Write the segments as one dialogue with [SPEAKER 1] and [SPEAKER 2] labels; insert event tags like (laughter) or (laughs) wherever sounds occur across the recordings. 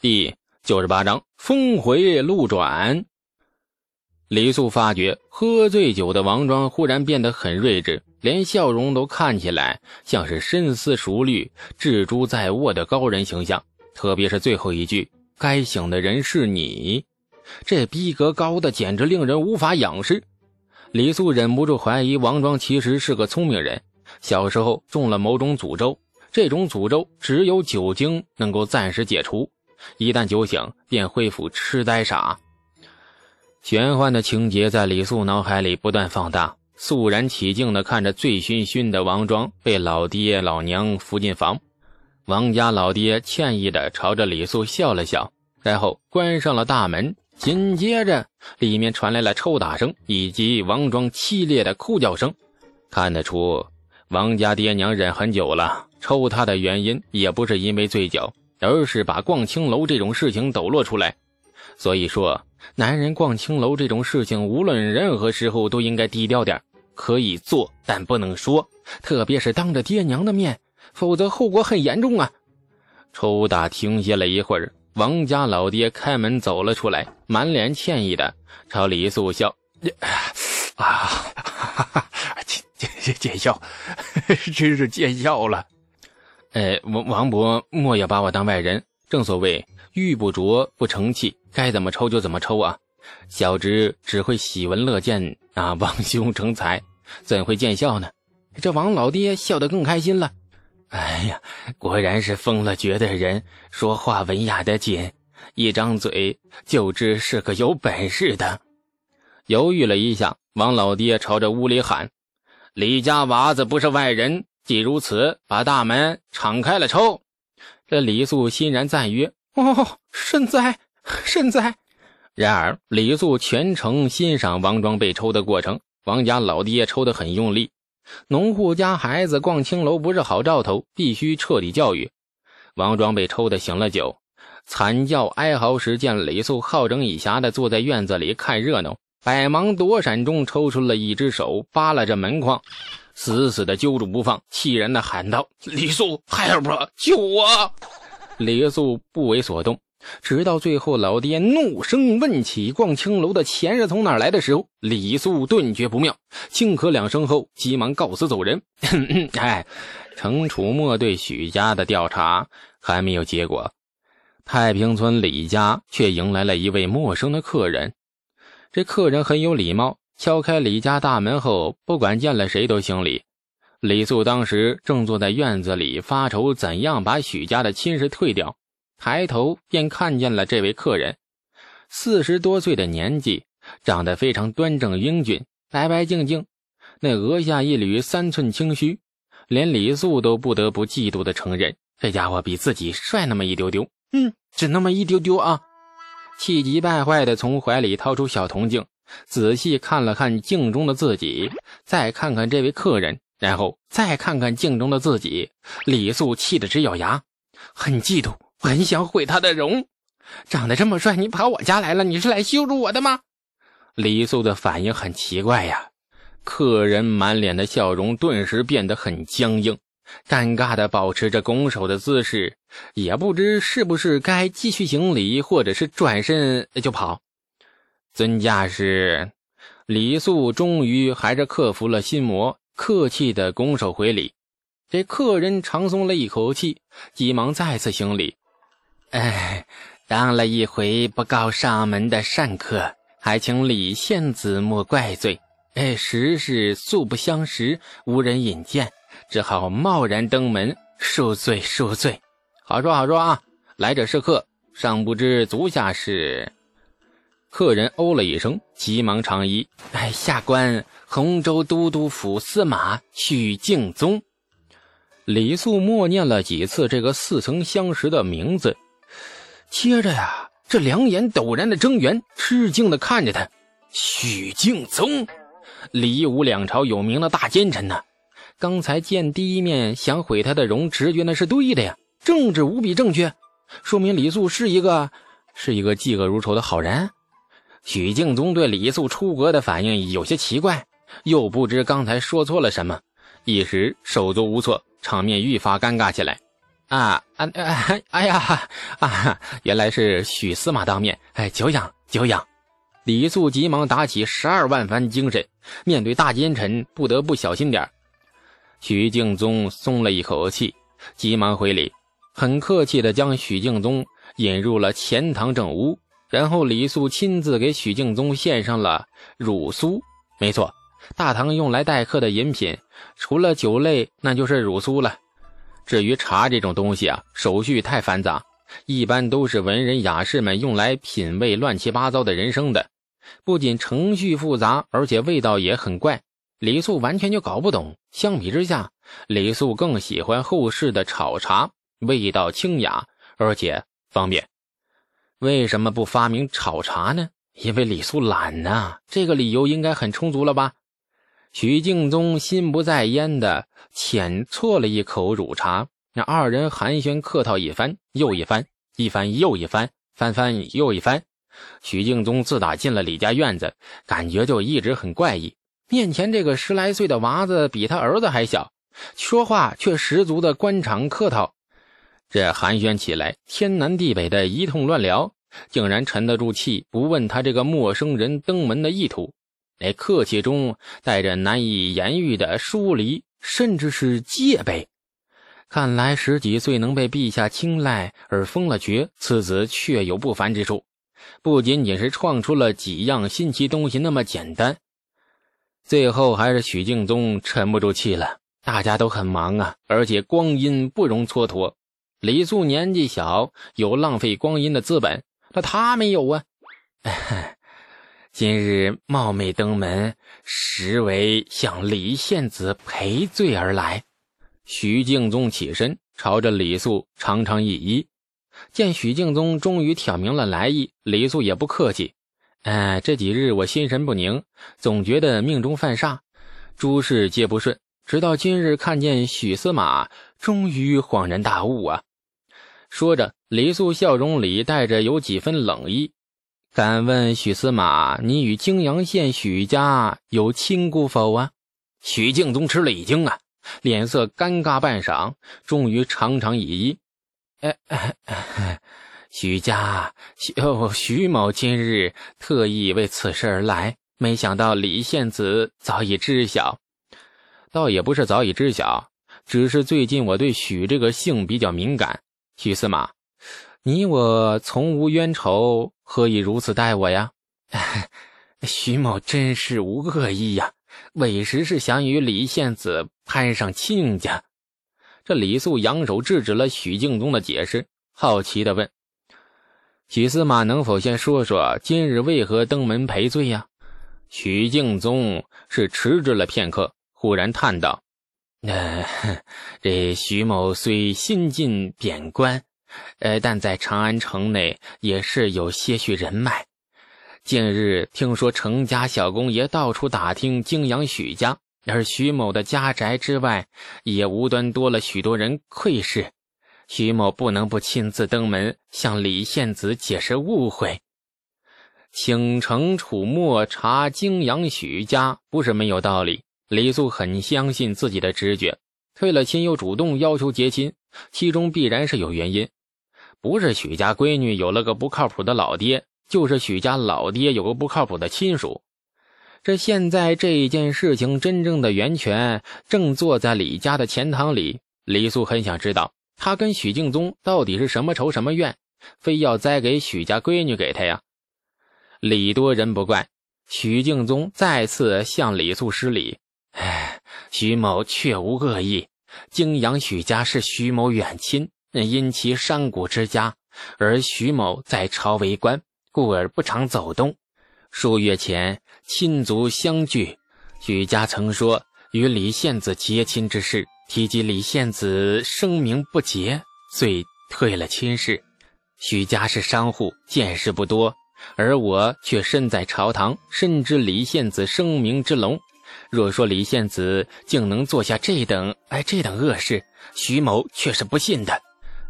[SPEAKER 1] 第九十八章峰回路转。李素发觉喝醉酒的王庄忽然变得很睿智，连笑容都看起来像是深思熟虑、置诸在握的高人形象。特别是最后一句“该醒的人是你”，这逼格高的简直令人无法仰视。李素忍不住怀疑王庄其实是个聪明人，小时候中了某种诅咒，这种诅咒只有酒精能够暂时解除。一旦酒醒，便恢复痴呆傻。玄幻的情节在李素脑海里不断放大，肃然起敬地看着醉醺醺的王庄被老爹老娘扶进房。王家老爹歉意地朝着李素笑了笑，然后关上了大门。紧接着，里面传来了抽打声以及王庄凄厉的哭叫声。看得出，王家爹娘忍很久了，抽他的原因也不是因为醉酒。而是把逛青楼这种事情抖落出来，所以说，男人逛青楼这种事情，无论任何时候都应该低调点，可以做，但不能说，特别是当着爹娘的面，否则后果很严重啊！抽打停歇了一会儿，王家老爹开门走了出来，满脸歉意的朝李素笑：“啊，(laughs) 哈哈，见见见笑，(laughs) 真是见笑了。”哎，王王伯莫要把我当外人。正所谓玉不琢不成器，该怎么抽就怎么抽啊！小侄只会喜闻乐见啊，望兄成才，怎会见笑呢？这王老爹笑得更开心了。哎呀，果然是疯了绝的人，说话文雅的紧，一张嘴就知是个有本事的。犹豫了一下，王老爹朝着屋里喊：“李家娃子不是外人。”既如此，把大门敞开了抽。这李素欣然赞曰：“哦，甚哉，甚哉。”然而李素全程欣赏王庄被抽的过程。王家老爹抽得很用力，农户家孩子逛青楼不是好兆头，必须彻底教育。王庄被抽得醒了酒，惨叫哀嚎时，见李素好整以暇的坐在院子里看热闹，百忙躲闪中抽出了一只手，扒拉着门框。死死的揪住不放，气然的喊道：“李素，help，救我！”李素不为所动，直到最后老爹怒声问起逛青楼的钱是从哪来的时候，李素顿觉不妙，轻咳两声后，急忙告辞走人。(laughs) 哎，程楚墨对许家的调查还没有结果，太平村李家却迎来了一位陌生的客人。这客人很有礼貌。敲开李家大门后，不管见了谁都行礼。李素当时正坐在院子里发愁怎样把许家的亲事退掉，抬头便看见了这位客人，四十多岁的年纪，长得非常端正英俊，白白净净，那额下一缕三寸清须，连李素都不得不嫉妒的承认，这家伙比自己帅那么一丢丢，嗯，只那么一丢丢啊！气急败坏的从怀里掏出小铜镜。仔细看了看镜中的自己，再看看这位客人，然后再看看镜中的自己，李素气得直咬牙，很嫉妒，很想毁他的容。长得这么帅，你跑我家来了，你是来羞辱我的吗？李素的反应很奇怪呀，客人满脸的笑容顿时变得很僵硬，尴尬的保持着拱手的姿势，也不知是不是该继续行礼，或者是转身就跑。尊驾是李素，终于还是克服了心魔，客气的拱手回礼。这客人长松了一口气，急忙再次行礼。哎，当了一回不告上门的善客，还请李县子莫怪罪。哎，实是素不相识，无人引荐，只好贸然登门，恕罪恕罪。好说好说啊，来者是客，尚不知足下是。客人哦了一声，急忙长揖：“哎，下官洪州都督府司马许敬宗。”李素默念了几次这个似曾相识的名字，接着呀，这两眼陡然的睁圆，吃惊的看着他。许敬宗，李武两朝有名的大奸臣呐！刚才见第一面想毁他的容，直觉那是对的呀，政治无比正确，说明李素是一个是一个嫉恶如仇的好人。许敬宗对李素出阁的反应有些奇怪，又不知刚才说错了什么，一时手足无措，场面愈发尴尬起来。啊啊哎 (laughs) 哎呀啊！原来是许司马当面，哎，久仰久仰。李素急忙打起十二万番精神，面对大奸臣，不得不小心点许敬宗松了一口气，急忙回礼，很客气的将许敬宗引入了钱塘正屋，然后李素亲自给许敬宗献上了乳酥。没错，大唐用来待客的饮品，除了酒类，那就是乳酥了。至于茶这种东西啊，手续太繁杂，一般都是文人雅士们用来品味乱七八糟的人生的，不仅程序复杂，而且味道也很怪。李素完全就搞不懂。相比之下，李素更喜欢后世的炒茶，味道清雅，而且方便。为什么不发明炒茶呢？因为李素懒呐，这个理由应该很充足了吧？许敬宗心不在焉的浅啜了一口乳茶，那二人寒暄客套一番又一番，一番又一番，翻翻又一番。许敬宗自打进了李家院子，感觉就一直很怪异。面前这个十来岁的娃子比他儿子还小，说话却十足的官场客套。这寒暄起来天南地北的一通乱聊，竟然沉得住气，不问他这个陌生人登门的意图。那客气中带着难以言喻的疏离，甚至是戒备。看来十几岁能被陛下青睐而封了爵，此子确有不凡之处。不仅仅是创出了几样新奇东西那么简单。最后还是许敬宗沉不住气了。大家都很忙啊，而且光阴不容蹉跎。李素年纪小，有浪费光阴的资本，那他没有啊。(laughs) 今日冒昧登门，实为向李献子赔罪而来。徐敬宗起身，朝着李素长长一揖。见许敬宗终于挑明了来意，李素也不客气：“哎，这几日我心神不宁，总觉得命中犯煞，诸事皆不顺。直到今日看见许司马，终于恍然大悟啊！”说着，李素笑容里带着有几分冷意。敢问许司马，你与泾阳县许家有亲故否啊？许敬宗吃了一惊啊，脸色尴尬半晌，终于长长一揖：“哎哎，(laughs) 许家，许许某今日特意为此事而来，没想到李献子早已知晓。倒也不是早已知晓，只是最近我对许这个姓比较敏感。许司马。”你我从无冤仇，何以如此待我呀？(laughs) 徐某真是无恶意呀，委实是想与李献子攀上亲家。这李素扬手制止了许敬宗的解释，好奇的问：“许司马能否先说说今日为何登门赔罪呀？”许敬宗是迟滞了片刻，忽然叹道：“呃，这徐某虽新晋贬官。”呃，但在长安城内也是有些许人脉。近日听说程家小公爷到处打听泾阳许家，而徐某的家宅之外，也无端多了许多人窥视。徐某不能不亲自登门向李献子解释误会。请程楚墨查泾阳许家，不是没有道理。李素很相信自己的直觉，退了亲又主动要求结亲，其中必然是有原因。不是许家闺女有了个不靠谱的老爹，就是许家老爹有个不靠谱的亲属。这现在这件事情真正的源泉正坐在李家的钱塘里。李素很想知道，他跟许敬宗到底是什么仇什么怨，非要栽给许家闺女给他呀？礼多人不怪，许敬宗再次向李素施礼：“，徐某确无恶意，泾阳许家是徐某远亲。”因其山谷之家，而徐某在朝为官，故而不常走动。数月前亲族相聚，许家曾说与李献子结亲之事，提及李献子声名不洁，遂退了亲事。许家是商户，见识不多，而我却身在朝堂，深知李献子声名之隆。若说李献子竟能做下这等哎这等恶事，徐某却是不信的。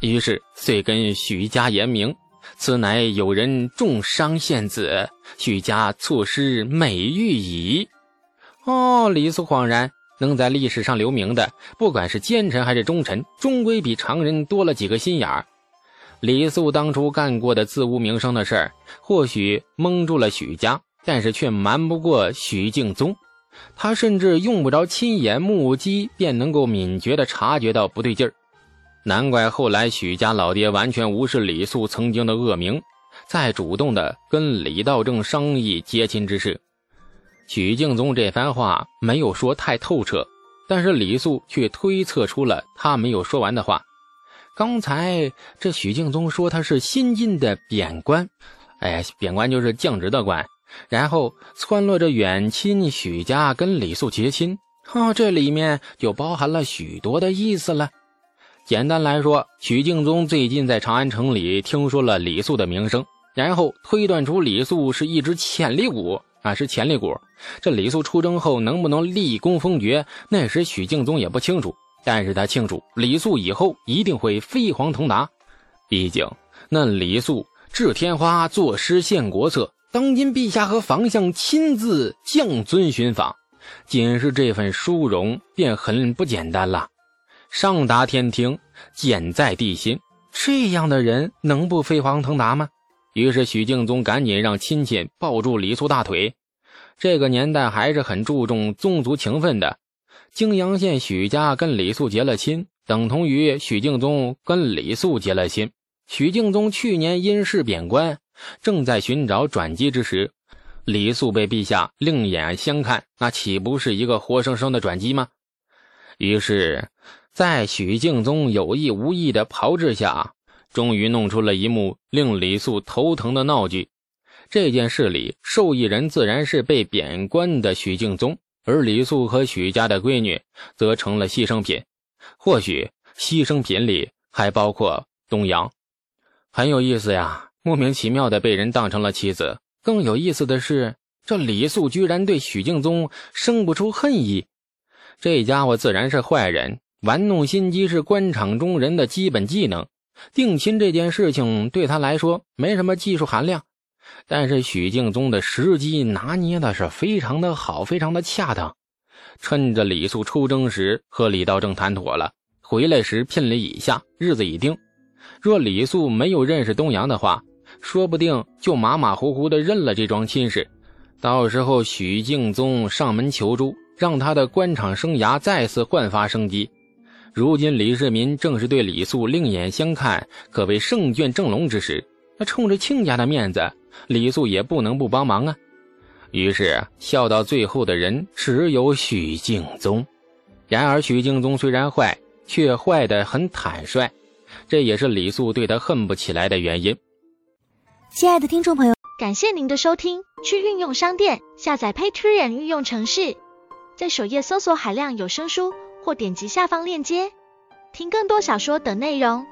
[SPEAKER 1] 于是遂跟许家言明，此乃有人重伤献子，许家错失美玉矣。哦，李素恍然，能在历史上留名的，不管是奸臣还是忠臣，终归比常人多了几个心眼儿。李肃当初干过的自无名声的事儿，或许蒙住了许家，但是却瞒不过许敬宗。他甚至用不着亲眼目击，便能够敏捷地察觉到不对劲儿。难怪后来许家老爹完全无视李素曾经的恶名。再主动的跟李道正商议结亲之事，许敬宗这番话没有说太透彻，但是李素却推测出了他没有说完的话。刚才这许敬宗说他是新晋的贬官，哎，贬官就是降职的官，然后撺掇着远亲许家跟李素结亲，哈，这里面就包含了许多的意思了。简单来说，许敬宗最近在长安城里听说了李素的名声，然后推断出李素是一只潜力股啊，是潜力股。这李素出征后能不能立功封爵，那时许敬宗也不清楚，但是他清楚李素以后一定会飞黄腾达。毕竟那李素治天花，作诗献国策，当今陛下和房相亲自降尊寻访，仅是这份殊荣便很不简单了。上达天庭，简在地心，这样的人能不飞黄腾达吗？于是许敬宗赶紧让亲戚抱住李素大腿。这个年代还是很注重宗族情分的。泾阳县许家跟李素结了亲，等同于许敬宗跟李素结了亲。许敬宗去年因事贬官，正在寻找转机之时，李肃被陛下另眼相看，那岂不是一个活生生的转机吗？于是。在许敬宗有意无意的炮制下，终于弄出了一幕令李肃头疼的闹剧。这件事里，受益人自然是被贬官的许敬宗，而李肃和许家的闺女则成了牺牲品。或许牺牲品里还包括东阳，很有意思呀！莫名其妙的被人当成了妻子。更有意思的是，这李素居然对许敬宗生不出恨意。这家伙自然是坏人。玩弄心机是官场中人的基本技能，定亲这件事情对他来说没什么技术含量，但是许敬宗的时机拿捏的是非常的好，非常的恰当。趁着李素出征时和李道正谈妥了，回来时聘礼已下，日子已定。若李素没有认识东阳的话，说不定就马马虎虎的认了这桩亲事。到时候许敬宗上门求助，让他的官场生涯再次焕发生机。如今李世民正是对李素另眼相看，可谓胜券正隆之时。那冲着亲家的面子，李素也不能不帮忙啊。于是笑到最后的人只有许敬宗。然而许敬宗虽然坏，却坏得很坦率，这也是李素对他恨不起来的原因。
[SPEAKER 2] 亲爱的听众朋友，感谢您的收听。去运用商店下载 Patreon 运用城市，在首页搜索海量有声书。或点击下方链接，听更多小说等内容。